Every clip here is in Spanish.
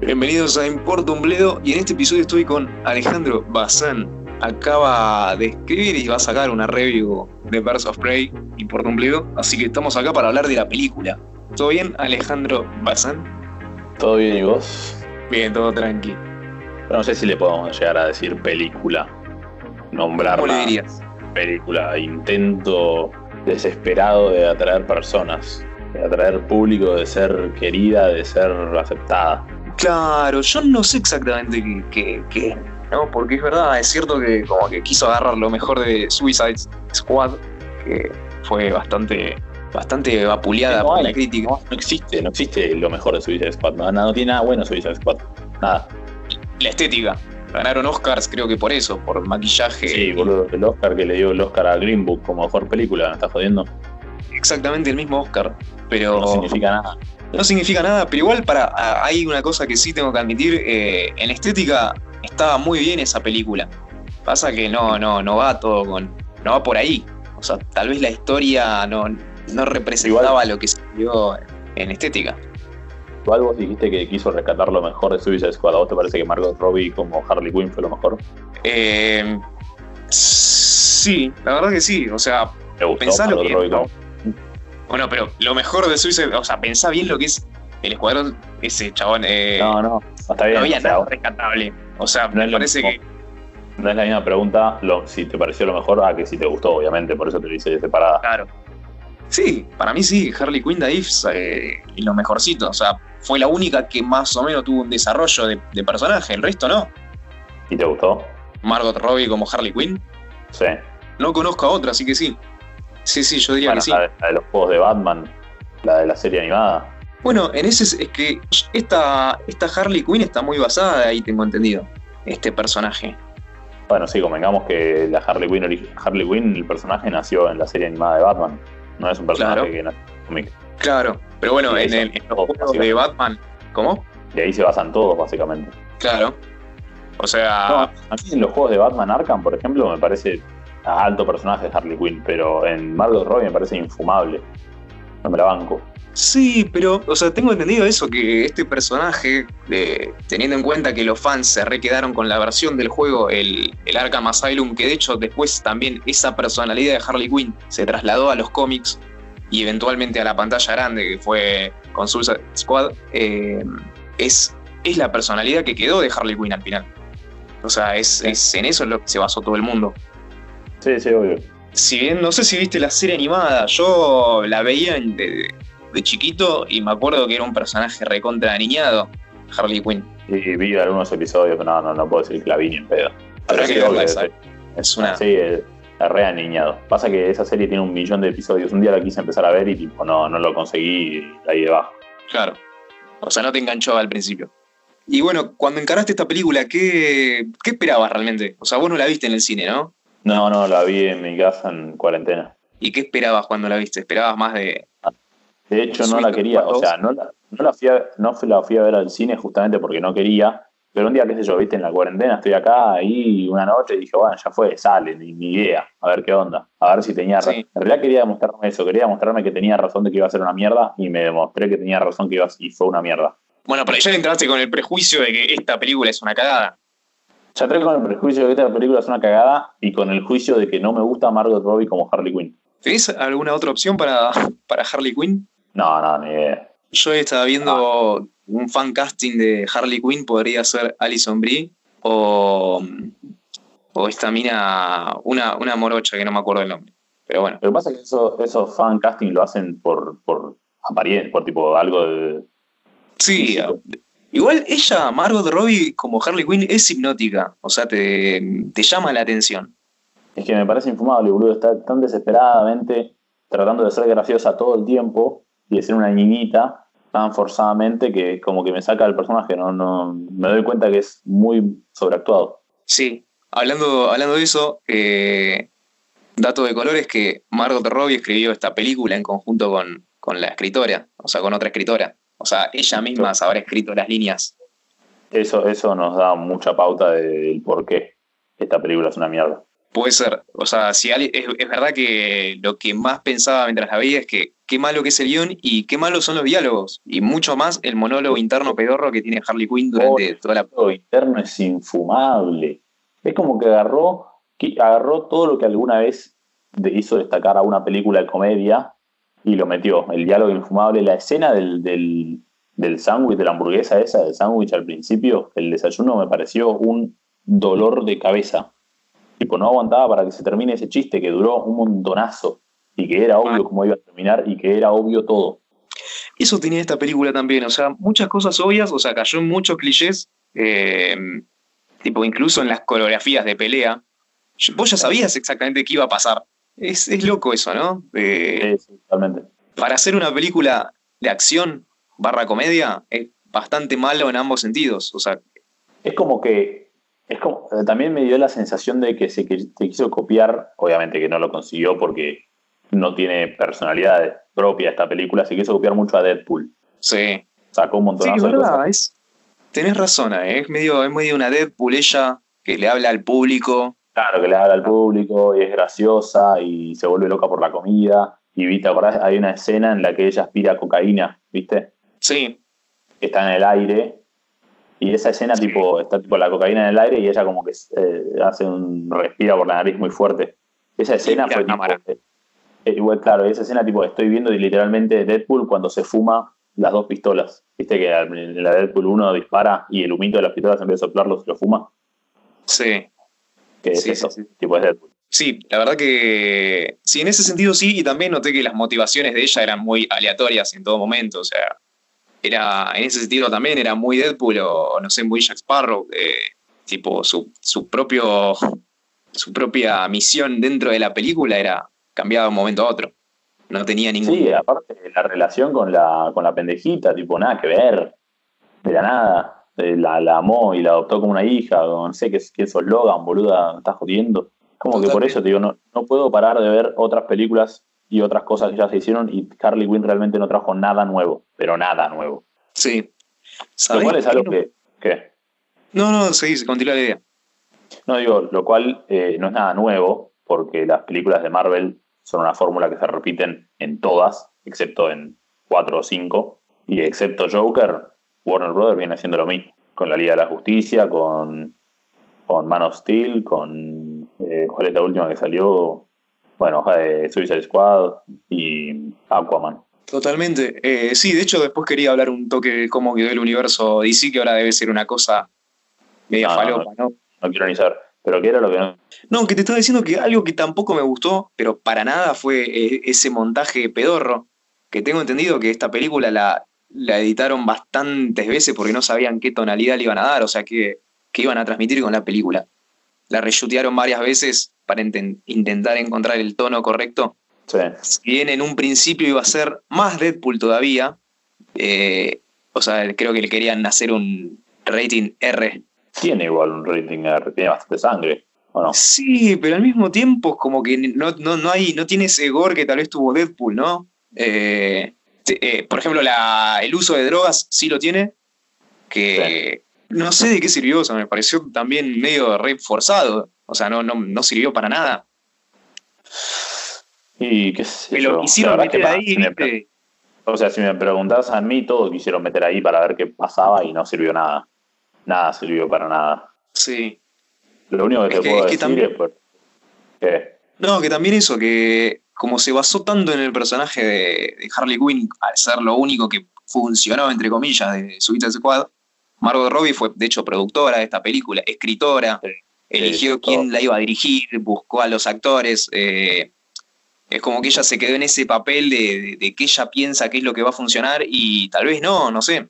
Bienvenidos a Importa un Bledo y en este episodio estoy con Alejandro Bazán. Acaba de escribir y va a sacar una review de Birds of Prey, Importa un Bledo, así que estamos acá para hablar de la película. ¿Todo bien, Alejandro Bazán? ¿Todo bien y vos? Bien, todo tranqui. Pero no sé si le podemos llegar a decir película. Nombrarla. ¿Cómo le dirías? Película. Intento desesperado de atraer personas. De atraer público, de ser querida, de ser aceptada. Claro, yo no sé exactamente qué, ¿no? Porque es verdad, es cierto que como que quiso agarrar lo mejor de Suicide Squad, que fue bastante, bastante vapuleada No por la crítica. No, no existe, no existe lo mejor de Suicide Squad. No, no tiene nada bueno Suicide Squad. Nada. La estética. Ganaron Oscars, creo que por eso, por maquillaje. Sí, boludo. El Oscar que le dio el Oscar a Green Book como mejor película, ¿me estás jodiendo? Exactamente el mismo Oscar. Pero No significa nada. no significa nada, pero igual para hay una cosa que sí tengo que admitir, eh, en estética estaba muy bien esa película. Pasa que no, no, no va todo con. no va por ahí. O sea, tal vez la historia no, no representaba lo que se vio en estética. Igual vos dijiste que quiso rescatar lo mejor de Suicide Squad. ¿A vos te parece que Margot Robbie como Harley Quinn fue lo mejor? Eh, sí, la verdad que sí. O sea, ¿Te gustó Pensá lo que- como- bueno, pero lo mejor de Suicide, o sea, pensá bien lo que es el escuadrón, ese chabón. eh, No, no, está bien. no había o sea, nada rescatable. O sea, no me parece mismo. que. No es la misma pregunta lo- si te pareció lo mejor a que si te gustó, obviamente, por eso te lo hice separada. Claro. Sí, para mí sí, Harley Quinn de If eh, es lo mejorcito. O sea, fue la única que más o menos tuvo un desarrollo de, de personaje, el resto no. ¿Y te gustó? Margot Robbie como Harley Quinn. Sí. No conozco a otra, así que sí. Sí, sí, yo diría Bueno, que sí. la, de, la de los juegos de Batman, la de la serie animada. Bueno, en ese es, que esta, esta Harley Quinn está muy basada ahí, tengo entendido. Este personaje. Bueno, sí, convengamos que la Harley Quinn, Harley Quinn, el personaje nació en la serie animada de Batman. No es un personaje Claro. que nació en cómic. Claro, pero bueno, en, el, en los juegos de. Batman. ¿Cómo? Y ahí se basan todos, básicamente. Claro. O sea, No, a mí en los juegos de Batman Arkham, por ejemplo, me parece alto personaje Harley Quinn, pero en Margot Robbie me parece infumable. No me la banco. Sí, pero, o sea, tengo entendido eso, que este personaje, de- teniendo en cuenta que los fans se requedaron con la versión del juego, el, el Arkham Asylum, que de hecho después también esa personalidad de Harley Quinn se trasladó a los cómics y eventualmente a la pantalla grande, que fue con Suicide Squad, eh, es, es la personalidad que quedó de Harley Quinn al final. O sea, es, es en eso en lo que se basó todo el mundo. Sí, sí, obvio. Si bien no sé si viste la serie animada, yo la veía de, de chiquito y me acuerdo que era un personaje recontra aniñado, Harley Quinn. Y vi algunos episodios, pero no, no, no puedo decir que la vi ni en pedo. Habrá que verla esa. Es una. Sí, es re aniñado. Pasa que esa serie tiene un millón de episodios. Un día la quise empezar a ver y tipo no, no lo conseguí y ahí debajo. Claro. O sea, no te enganchó al principio. Y bueno, cuando encaraste esta película, ¿qué, ¿qué esperabas realmente? O sea, vos no la viste en el cine, ¿no? No, no, la vi en mi casa en cuarentena. ¿Y qué esperabas cuando la viste? ¿Esperabas más de.? De hecho, no la quería, o sea, no la, no la fui a, no la fui a ver al cine justamente porque no quería. Pero un día, qué sé yo, viste, en la cuarentena estoy acá ahí una noche y dije, bueno, ya fue, sale, ni, ni idea, a ver qué onda, a ver si tenía razón. Sí. En realidad quería demostrarme eso, quería demostrarme que tenía razón de que iba a ser una mierda y me demostré que tenía razón que iba a, y fue una mierda. Bueno, pero ya entraste con el prejuicio de que esta película es una cagada. Ya entré con el prejuicio de que esta película es una cagada y con el juicio de que no me gusta Margot Robbie como Harley Quinn. ¿Tenés alguna otra opción para, para Harley Quinn? No, no, ni idea. Yo estaba viendo un fan casting de Harley Quinn, podría ser Alison Brie o, o esta mina, una, una morocha que no me acuerdo el nombre. Pero bueno, Lo que pasa es que eso, esos fan casting lo hacen por, por apariencia, por tipo algo de. sí, igual ella, Margot Robbie, como Harley Quinn, es hipnótica, o sea, te, te llama la atención. Es que me parece infumable, boludo. Está tan desesperadamente tratando de ser graciosa todo el tiempo y de ser una niñita tan forzadamente que como que me saca el personaje. No, no, me doy cuenta que es muy sobreactuado. Sí, hablando, hablando de eso, eh, dato de color es que Margot Robbie escribió esta película en conjunto con, con la escritora, o sea, con otra escritora. O sea, ella misma habrá escrito las líneas Eso, eso nos da mucha pauta del por qué esta película es una mierda. Puede ser. O sea, si es, verdad que lo que más pensaba mientras la veía es que qué malo que es el guion y qué malos son los diálogos. Y mucho más el monólogo interno pedorro que tiene Harley Quinn durante toda la. El monólogo interno es infumable. Es como que agarró, que agarró todo lo que alguna vez hizo destacar a una película de comedia y lo metió. El diálogo infumable, la escena del, del, del sándwich, de la hamburguesa esa, del sándwich al principio, el desayuno me pareció un dolor de cabeza Tipo, no aguantaba para que se termine ese chiste que duró un montonazo y que era obvio cómo iba a terminar y que era obvio todo. Eso tenía esta película también, o sea, muchas cosas obvias, o sea, cayó en muchos clichés, eh, tipo, incluso en las coreografías de pelea. Vos ya sabías exactamente qué iba a pasar. Es, loco eso, ¿no? sí, totalmente. Para hacer una película de acción barra comedia, es bastante malo en ambos sentidos. O sea. Es como que es como, eh, también me dio la sensación de que se, quiso copiar, obviamente que no lo consiguió porque no tiene personalidad propia esta película, se quiso copiar mucho a Deadpool. Sí. Sacó un montón de cosas. tenés razón, ¿eh? es, medio, es medio una Deadpool ella que le habla al público. Claro, que le habla al público y es graciosa y se vuelve loca por la comida. Y viste, acordás, hay una escena en la que ella aspira cocaína, ¿viste? Sí. está en el aire y esa escena, tipo, está tipo la cocaína en el aire y ella como que eh, hace un respira por la nariz muy fuerte. Esa escena fue tipo, eh, igual, claro, esa escena tipo, estoy viendo literalmente Deadpool cuando se fuma las dos pistolas. Viste que en la Deadpool 1 dispara y el humito de las pistolas en vez de soplarlo se lo fuma. Sí. Que es eso, tipo es Deadpool. Sí, la verdad que sí, en ese sentido sí, y también noté que las motivaciones de ella eran muy aleatorias en todo momento, o sea, era, en ese sentido también era muy Deadpool o, no sé, muy Jack Sparrow, eh, tipo su, su, propio, su propia misión dentro de la película era cambiada de un momento a otro. No tenía ningún... Sí, aparte la relación con la, con la pendejita, tipo, nada que ver, de la nada. Eh, la, la amó y la adoptó como una hija, no sé qué, qué es Logan, boluda, estás jodiendo. Como que por eso te digo, no, no puedo parar de ver otras películas y otras cosas que ya se hicieron y Harley Quinn realmente no trajo nada nuevo, pero nada nuevo. Sí. Lo cual es algo que... ¿Qué? No, no, seguí, continúa la idea. No, digo, lo cual eh, no es nada nuevo, porque las películas de Marvel son una fórmula que se repiten en todas, excepto en cuatro o cinco, y excepto Joker, Warner Brothers viene haciendo lo mismo, con la Liga de la Justicia, con, con Man of Steel, con... Eh, ¿Cuál es la última que salió? bueno, de Suicide Squad y Aquaman. Totalmente. Eh, sí, de hecho después quería hablar un toque de cómo quedó el universo DC, que ahora debe ser una cosa media falopa, ¿no? No, quiero ni saber. Pero ¿qué era lo que no? No, que te estaba diciendo que algo que tampoco me gustó, pero para nada fue eh, ese montaje pedorro, que tengo entendido que esta película la, la editaron bastantes veces porque no sabían qué tonalidad le iban a dar, o sea, qué, qué iban a transmitir con la película. La reshutearon varias veces para intentar encontrar el tono correcto. Sí. Si bien en un principio iba a ser más Deadpool todavía, eh, o sea, creo que le querían hacer un rating R. Tiene igual un rating R, tiene bastante sangre. ¿o no? Sí, pero al mismo tiempo como que no, no, hay, no tiene ese gore que tal vez tuvo Deadpool, ¿no? Eh, eh, por ejemplo, el uso de drogas sí lo tiene, que no sé de qué sirvió, o sea, me pareció también medio re forzado. O sea, no, no, no sirvió para nada. Y qué sé Me lo quisieron meter ahí, O sea, si me preguntas a mí, todos quisieron meter ahí para ver qué pasaba y no sirvió nada. Nada sirvió para nada. Sí. Lo único que te puedo decir también, es... Pues, ¿qué? No, que también eso, que como se basó tanto en el personaje de, Harley Quinn, al ser lo único que funcionó, entre comillas, de Suicide Squad, Margot Robbie fue, de hecho, productora de esta película, escritora, eligió quién la iba a dirigir, buscó a los actores. Eh, es como que ella se quedó en ese papel de, que ella piensa qué es lo que va a funcionar y tal vez no, no sé.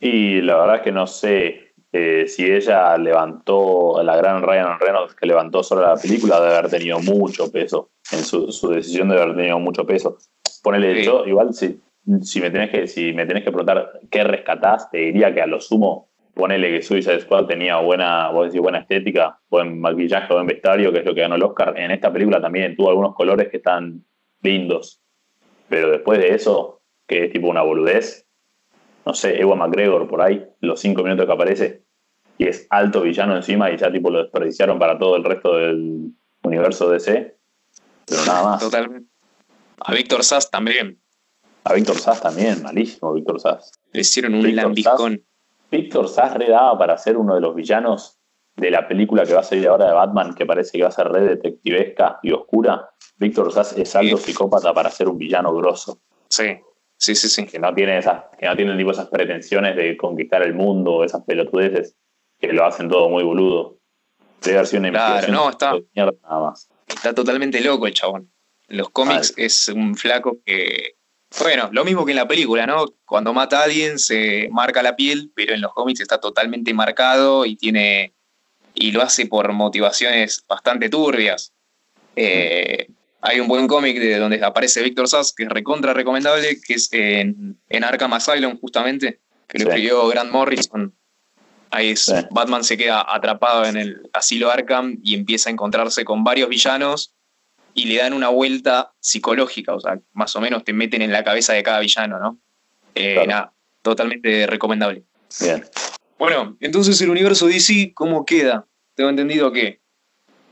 Y la verdad es que no sé eh, si ella levantó, la gran Ryan Reynolds que levantó solo la película, de haber tenido mucho peso, en su, decisión de haber tenido mucho peso. Ponele, yo igual si, si, me tenés que, si me tenés que preguntar qué rescatás, te diría que a lo sumo ponele que Suicide Squad tenía buena, buena estética, buen maquillaje, buen vestuario, que es lo que ganó el Oscar. En esta película también tuvo algunos colores que están lindos. Pero después de eso, que es tipo una boludez, no sé, Ewan McGregor por ahí, los cinco minutos que aparece, y es alto villano encima y ya tipo lo desperdiciaron para todo el resto del universo DC. Pero nada más. Totalmente. A Víctor Sass también. A Víctor Sass también, malísimo Víctor Sass. Le hicieron un lambiscón. Víctor Sass redaba para ser uno de los villanos de la película que va a salir ahora de Batman, que parece que va a ser red detectivesca y oscura. Víctor Sass es alto psicópata para ser un villano grosso. Sí, sí, sí, sí. Que no tiene esas, que no tiene tipo esas pretensiones de conquistar el mundo, esas pelotudeces que lo hacen todo muy boludo. Debe haber sido una claro, no, está, nada más. Está totalmente loco el chabón. En los cómics es un flaco que. Bueno, lo mismo que en la película, ¿no? Cuando mata a alguien se marca la piel, pero en los cómics está totalmente marcado y tiene. y lo hace por motivaciones bastante turbias. Eh, hay un buen cómic de donde aparece Víctor Sass, que es recontra recomendable, que es en, en Arkham Asylum, justamente, que lo escribió Grant Morrison. Ahí es, Batman se queda atrapado en el asilo Arkham y empieza a encontrarse con varios villanos y le dan una vuelta psicológica, o sea, más o menos te meten en la cabeza de cada villano, ¿no? Eh, nada, totalmente recomendable. Bien. Bueno, entonces el universo DC, ¿cómo queda? Tengo entendido que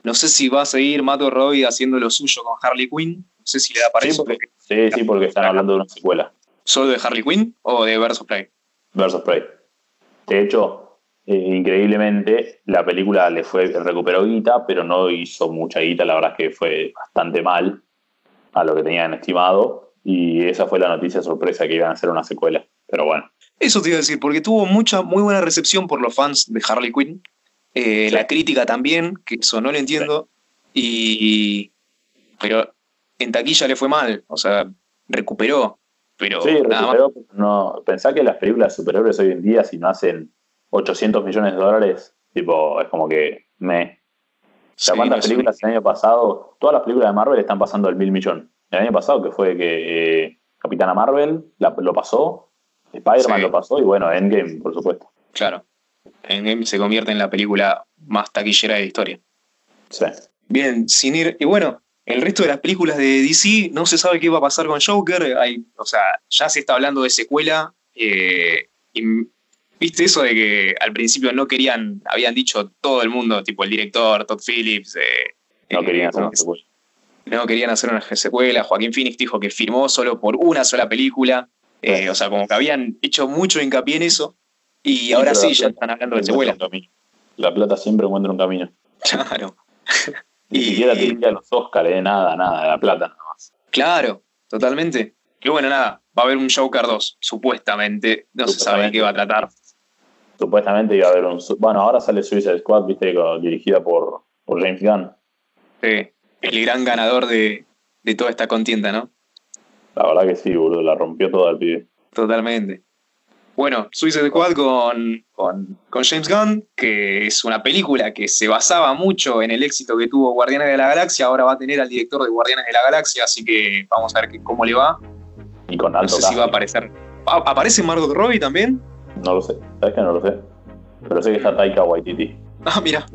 no sé si va a seguir Mato Robbie haciendo lo suyo con Harley Quinn. No sé si le da para sí, eso. Porque, sí, sí, porque están hablando de una secuela. ¿Solo de Harley Quinn o de Versus Play? Versus Play. De hecho, eh, increíblemente, la película le fue, recuperó guita, pero no hizo mucha guita. La verdad es que fue bastante mal a lo que tenían estimado. Y esa fue la noticia sorpresa que iban a hacer una secuela. Pero bueno. Eso te iba a decir, porque tuvo mucha, muy buena recepción por los fans de Harley Quinn. Eh, la crítica también, que eso no lo entiendo. Y. Pero en taquilla le fue mal. O sea, recuperó. Pero sí, recuperó, no. Pensá que las películas superiores hoy en día, si no hacen 800 millones de dólares, tipo, es como que me. Sí, ¿Cuántas películas el año pasado? Todas las películas de Marvel están pasando el mil millón. El año pasado, que fue que eh, Capitana Marvel lo pasó, Spider-Man lo pasó y bueno, Endgame, por supuesto. Claro. Endgame se convierte en la película más taquillera de la historia. Sí. Bien, sin ir. Y bueno, el resto de las películas de DC no se sabe qué va a pasar con Joker. Hay, o sea, ya se está hablando de secuela. Eh, y viste eso de que al principio no querían, habían dicho todo el mundo, tipo el director, Todd Phillips. Eh, no querían eh, hacer una secuela. No querían hacer una secuela. Joaquín Phoenix dijo que firmó solo por una sola película. o sea, como que habían hecho mucho hincapié en eso. Y ahora sí, ya están hablando de secuela. La plata siempre encuentra un camino. Claro. Ni siquiera te diría los Oscars, eh, nada, nada, la plata nada más. Claro, totalmente. Y bueno, nada, va a haber un Joker 2, supuestamente. No se sabe de qué va a tratar. Supuestamente iba a haber un. Bueno, ahora sale Suicide Squad, viste, dirigida por, por James Gunn. Sí, el gran ganador de, de toda esta contienda, ¿no? La verdad que sí, boludo, la rompió toda el pibe. Totalmente. Bueno, Suicide Squad con, con, James Gunn, que es una película que se basaba mucho en el éxito que tuvo Guardianes de la Galaxia, ahora va a tener al director de Guardianes de la Galaxia, así que vamos a ver cómo le va. Y con alto No sé si va a aparecer. ¿Aparece Margot Robbie también? No lo sé, sabes que no lo sé. Pero sé que está Taika Waititi. Ah, mira.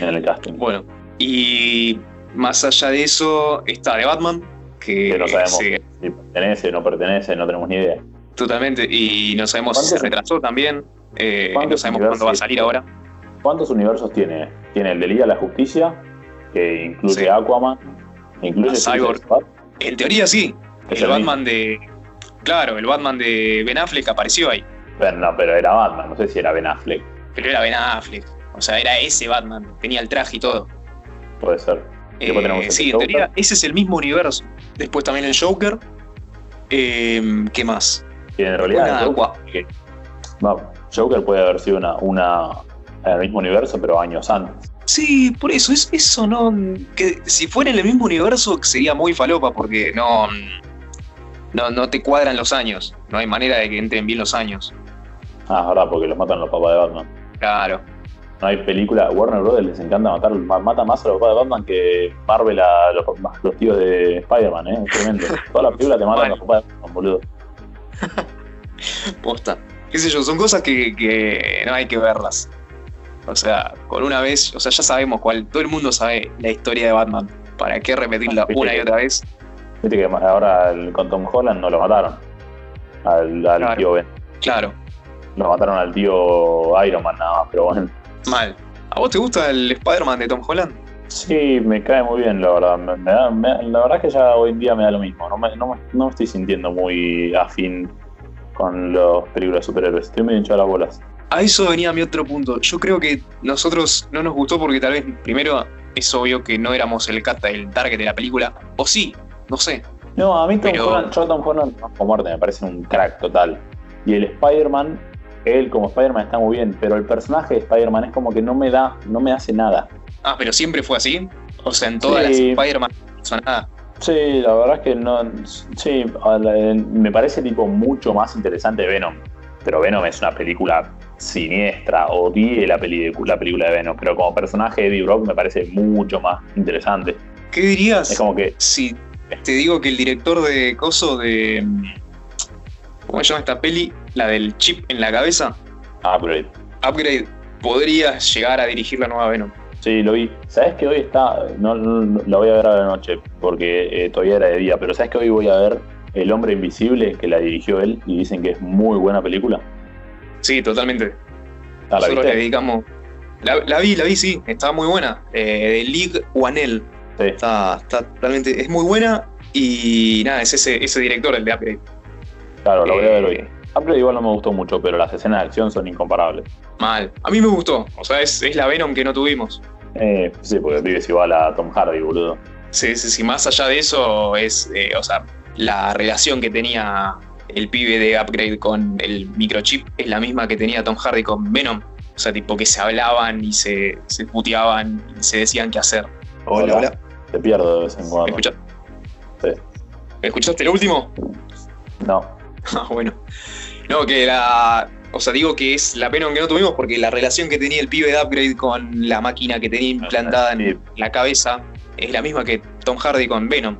en el casting. Bueno, y más allá de eso está de Batman, que, no sabemos si pertenece o no pertenece, no tenemos ni idea. Totalmente, y no sabemos si se retrasó también, eh, no sabemos cuándo va a salir ahora. ¿Cuántos universos tiene? Tiene el de Liga de la Justicia, que incluye Aquaman, incluye Cyborg. En teoría sí. el, Batman de. Claro, el Batman de Ben Affleck apareció ahí. Pero no, pero era Batman, no sé si era Ben Affleck. Pero era Ben Affleck. O sea, era ese Batman, tenía el traje y todo. Puede ser. Eh, sí, en teoría ese es el mismo universo. Después también el Joker. Eh, ¿Qué más? Que en realidad Joker, puede haber sido una, una en el mismo universo, pero años antes. Sí, por eso, es, eso no. Que si fuera en el mismo universo sería muy falopa, porque no, no, no te cuadran los años. No hay manera de que entren bien los años. Ah, verdad, porque los matan los papás de Batman. Claro. No hay película. Warner Brothers les encanta matar, mata más a los papás de Batman que Marvel a los, los tíos de Spider-Man, ¿eh? Tremendo. Toda la película te matan a los papás de Batman, boludo. Posta. Qué sé yo, son cosas que, no hay que verlas. O sea, con una vez, o sea, ya sabemos cuál, todo el mundo sabe la historia de Batman. ¿Para qué repetirla una y otra vez? Viste que ahora con Tom Holland no lo mataron. al, al Claro. tío Ben. Claro, Lo mataron al tío Iron Man nada más, pero bueno. mal. ¿A vos te gusta el Spider-Man de Tom Holland? Sí, me cae muy bien, la verdad. Me- me da- me- la verdad es que ya hoy en día me da lo mismo. No me, no me- no me estoy sintiendo muy afín con las películas de superhéroes. Estoy medio hinchado las bolas. A eso venía mi otro punto. Yo creo que nosotros no nos gustó porque tal vez, primero, es obvio que no éramos el, cat- el target de la película. O sí, no sé. No, a mí Tom Pero- Holland, yo a Tom Holland no, muerte me parece un crack total. Y el Spider-Man, él como Spider-Man está muy bien, pero el personaje de Spider-Man es como que no me da, no me hace nada. Ah, pero siempre fue así. O sea, en todas Sí. las Spider-Man nada. Sí, la verdad es que no. Sí, me parece tipo mucho más interesante Venom. Pero Venom es una película siniestra. Odié la, peli la película de Venom. Pero como personaje de Eddie Brock me parece mucho más interesante. ¿Qué dirías Es como que. si te digo que el director de Coso de. ¿Cómo se llama esta peli? La del chip en la cabeza. Upgrade. Upgrade podría llegar a dirigir la nueva Venom. Sí, lo vi. ¿Sabes que hoy está.? No, no- la voy a ver a la noche porque eh, todavía era de día. Pero ¿sabes que hoy voy a ver El Hombre Invisible que la dirigió él y dicen que es muy buena película? Sí, totalmente. Ah, ¿La Nosotros le viste? dedicamos. La, la vi, la vi, sí. Estaba muy buena. Eh, de League One Sí. Está, está realmente. Es muy buena. Y nada, es ese, ese director, el de Upgrade. Claro, la voy a ver Eh, hoy. Upgrade igual no me gustó mucho, pero las escenas de acción son incomparables. Mal. A mí me gustó. O sea, es, es la Venom que no tuvimos. Eh, sí, porque vives igual a Tom Hardy, boludo. Sí, sí, sí. Más allá de eso, es. eh, o sea, la relación que tenía el pibe de Upgrade con el microchip es la misma que tenía Tom Hardy con Venom. O sea, tipo que se hablaban y se, se puteaban y se decían qué hacer. Hola, hola. Te pierdo de vez en ¿Me cuando. escuchas? Sí. ¿Escuchaste el último? No. Ah, bueno. No, que la. O sea, digo que es la Venom que no tuvimos porque la relación que tenía el pibe de Upgrade con la máquina que tenía implantada en la cabeza es la misma que Tom Hardy con Venom.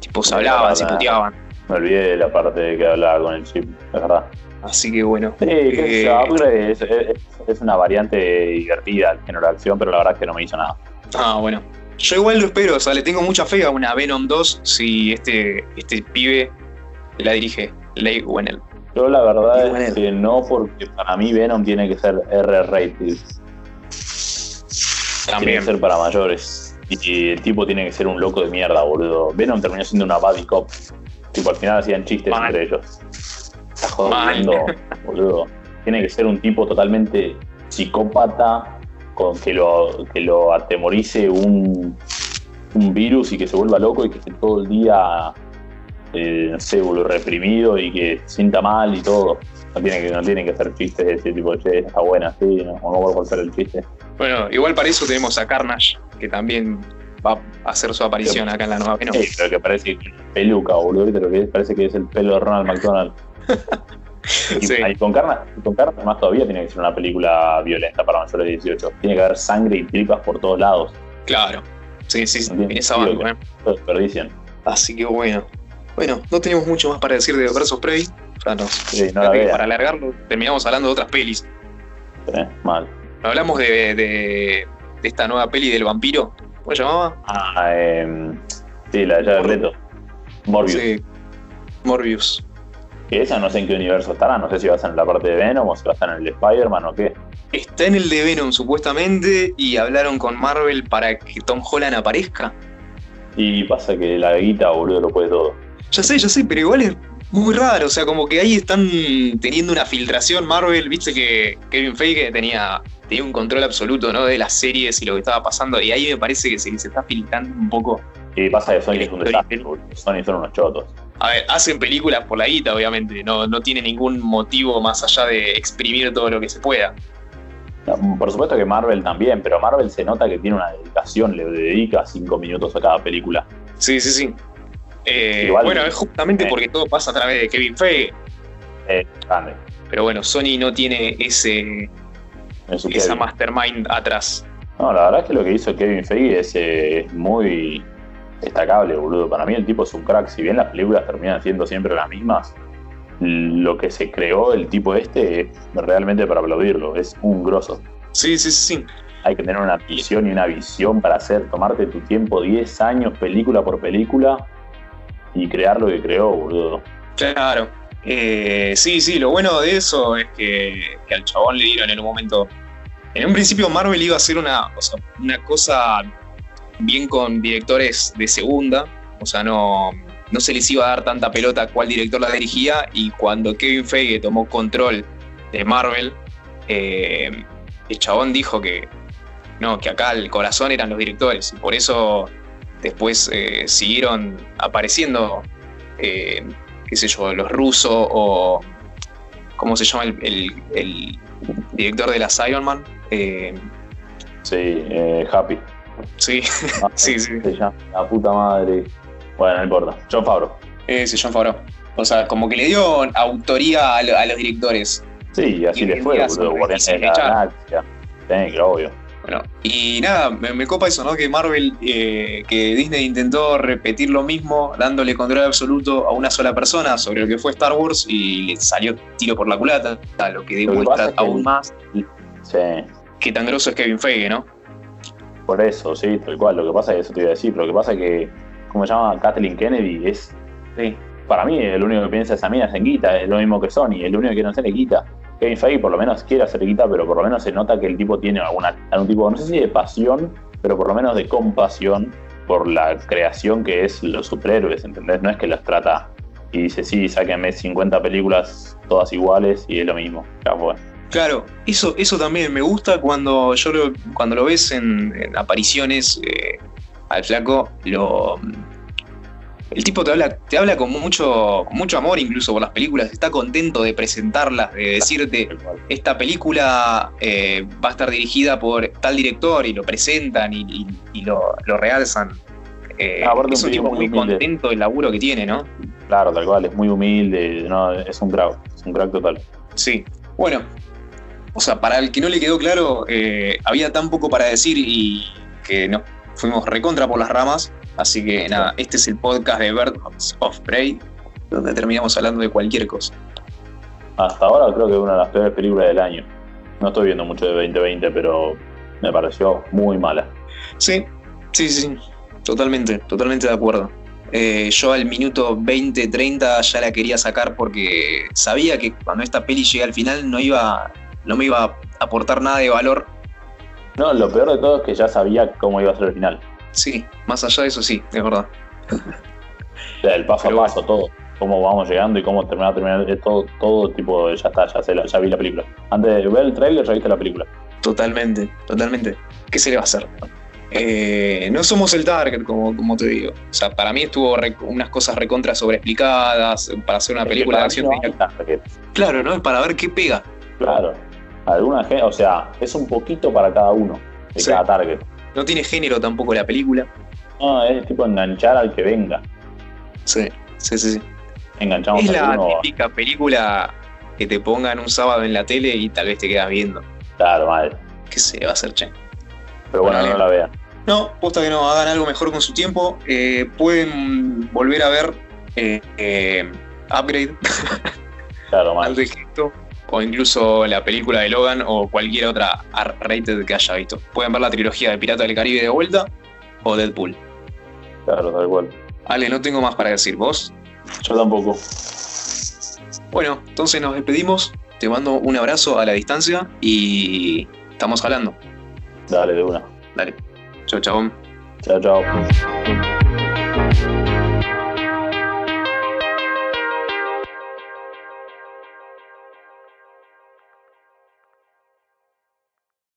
Tipo, se hablaban, la se puteaban. Me olvidé de la parte de que hablaba con el chip, es verdad. Así que bueno. Sí, Eh, Upgrade es, es- es una variante divertida al género de acción, pero la verdad es que no me hizo nada. Ah, bueno. Yo igual lo espero, o sea, le tengo mucha fe a una Venom 2 si este, este pibe la dirige, Leigh Whannell. Yo la verdad es que no, porque para mí Venom tiene que ser R-rated. Tiene También. que ser para mayores. Y el tipo tiene que ser un loco de mierda, boludo. Venom terminó siendo una buddy cop. Tipo, al final hacían chistes entre ellos. Está jodiendo, boludo. Tiene que ser un tipo totalmente psicópata con que lo, que lo atemorice un, un virus y que se vuelva loco y que esté todo el día, eh, no sé, boludo, reprimido y que sienta mal y todo. No tiene que, no tienen que hacer chistes de ese tipo, che, está buena, sí, no, no vuelvo a hacer el chiste. Bueno, igual para eso tenemos a Carnage, que también va a hacer su aparición acá en la nueva Venom. Sí, pero que parece peluca, boludo, ¿viste lo que es? Parece que es el pelo de Ronald McDonald. Y, Sí. y con Carnage, con Carnage más todavía tiene que ser una película violenta para mayores de 18. Tiene que haber sangre y tripas por todos lados. Claro. Sí, sí, sí, esa banco, ¿eh? Desperdician. Así que bueno. Bueno, no tenemos mucho más para decir de Versus Prey. O sea, nos- Sí, no para alargarlo, terminamos hablando de otras pelis. eh, Mal. Hablamos de, de, de esta nueva peli del vampiro. ¿Cómo se llamaba? Ah, eh, sí, la de Jared Leto. Morbius. Sí. Morbius. Que esa no sé en qué universo estará. No sé si va a estar en la parte de Venom o si va a estar en el de Spider-Man o qué. Está en el de Venom supuestamente y hablaron con Marvel para que Tom Holland aparezca. Y pasa que la guita, boludo, lo puede todo. Ya sé, ya sé, pero igual es muy raro. O sea, como que ahí están teniendo una filtración Marvel. Viste que Kevin Feige tenía, tenía un control absoluto ¿no? de las series y lo que estaba pasando. Y ahí me parece que se, se está filtrando un poco. Y pasa que Sony es un desastre. Sony son unos chotos. A ver, hacen películas por la guita, obviamente. No, no tiene ningún motivo más allá de exprimir todo lo que se pueda. No, Por supuesto que Marvel también, pero Marvel se nota que tiene una dedicación, le dedica cinco minutos a cada película. Sí, sí, sí. Eh, Igual- bueno, es justamente eh. porque todo pasa a través de Kevin Feige. Eh. Pero bueno, Sony no tiene ese, esa Kevin. mastermind atrás. No, la verdad es que lo que hizo Kevin Feige es, eh, es muy destacable, boludo. Para mí el tipo es un crack. Si bien las películas terminan siendo siempre las mismas, lo que se creó el tipo este es realmente para aplaudirlo. Es un grosso. Sí, sí, sí, sí. Hay que tener una visión y una visión para hacer, tomarte tu tiempo, 10 años, película por película, y crear lo que creó, boludo. Claro. Eh, sí, sí, lo bueno de eso es que, al chabón le dieron en un momento. En un principio, Marvel iba a hacer una, una cosa bien con directores de segunda, o sea, no, no se les iba a dar tanta pelota cuál director la dirigía, y cuando Kevin Feige tomó control de Marvel, eh, el chabón dijo que no, que acá el corazón eran los directores, y por eso después eh, siguieron apareciendo, eh, qué sé yo, los rusos o. ¿Cómo se llama el, director de la Iron Man? Eh, sí, Happy. Sí, ah, sí, sí. la puta madre. Bueno, no importa. John Favreau. sí, John Favreau. O sea, como que le dio autoría a, los directores. Sí, así le fue, boludo. Guardianes de la Sí, obvio. Bueno, y nada, me, copa eso, ¿no? Que Marvel, eh, que Disney intentó repetir lo mismo, dándole control absoluto a una sola persona sobre lo que fue Star Wars y le salió tiro por la culata, lo que demuestra aún más sí. que tan grosso es Kevin Feige, ¿no? Por eso, sí, tal cual. Lo que pasa es que eso te iba a decir, lo que pasa es que, como se llama Kathleen Kennedy, es. Sí, para mí, el único que piensa esa mina es en guita, es lo mismo que Sony, el único que no hacer es guita. Kevin Feige por lo menos quiere hacer guita, pero por lo menos se nota que el tipo tiene alguna, algún tipo, no sé si de pasión, pero por lo menos de compasión por la creación que es los superhéroes, ¿entendés? No es que los trata y dice, sí, sáquenme 50 películas todas iguales y es lo mismo. Ya fue. Claro, eso, eso también me gusta cuando yo lo, cuando lo ves en, apariciones eh, al flaco, lo, el tipo te habla, te habla con mucho, mucho amor incluso por las películas, está contento de presentarlas, de decirte, esta película eh, va a estar dirigida por tal director y lo presentan y, lo, realzan. Eh, ah, es un tipo muy, contento del laburo que tiene, ¿no? Claro, tal cual, es muy humilde, no, es un crack, es un crack total. Sí, bueno, o sea, para el que no le quedó claro, eh, había tan poco para decir y que nos fuimos recontra por las ramas. Así que nada, este es el podcast de Birds of Prey, donde terminamos hablando de cualquier cosa. Hasta ahora creo que es una de las peores películas del año. No estoy viendo mucho de 2020, pero me pareció muy mala. Sí, sí, sí, totalmente, totalmente de acuerdo. Eh, yo al minuto 20, 30 ya la quería sacar porque sabía que cuando esta peli llegue al final no iba, no me iba a aportar nada de valor. No, lo peor de todo es que ya sabía cómo iba a ser el final. Sí, más allá de eso sí, es verdad. el paso a paso, todo. Cómo vamos llegando y cómo terminar, terminar, todo, todo tipo, ya está, ya, ya vi la película. Antes de ver el trailer ya viste la película. Totalmente, totalmente. ¿Qué se le va a hacer? Eh, no somos el target, como, como te digo. O sea, para mí estuvo unas cosas recontra sobreexplicadas para hacer una película de acción. claro, ¿no? Para ver qué pega. Claro. Alguna o sea, es un poquito para cada uno, de cada target. No tiene género tampoco la película. No, es tipo enganchar al que venga. Sí, sí, sí. sí. Enganchamos es la típica película que te pongan un sábado en la tele y tal vez te quedas viendo. Claro, mal. ¿Qué se va a hacer, che? Pero bueno, no la vean. No, posta que no, hagan algo mejor con su tiempo. Eh, pueden volver a ver eh, eh, Upgrade. Claro, mal o incluso la película de Logan o cualquier otra R-rated que haya visto. Pueden ver la trilogía de Pirata del Caribe de vuelta o Deadpool. Claro, tal cual. Ale, no tengo más para decir. ¿Vos? Yo tampoco. Bueno, entonces nos despedimos. Te mando un abrazo a la distancia y estamos hablando. Dale, de una. Dale. Chao, chao. Chao, chao.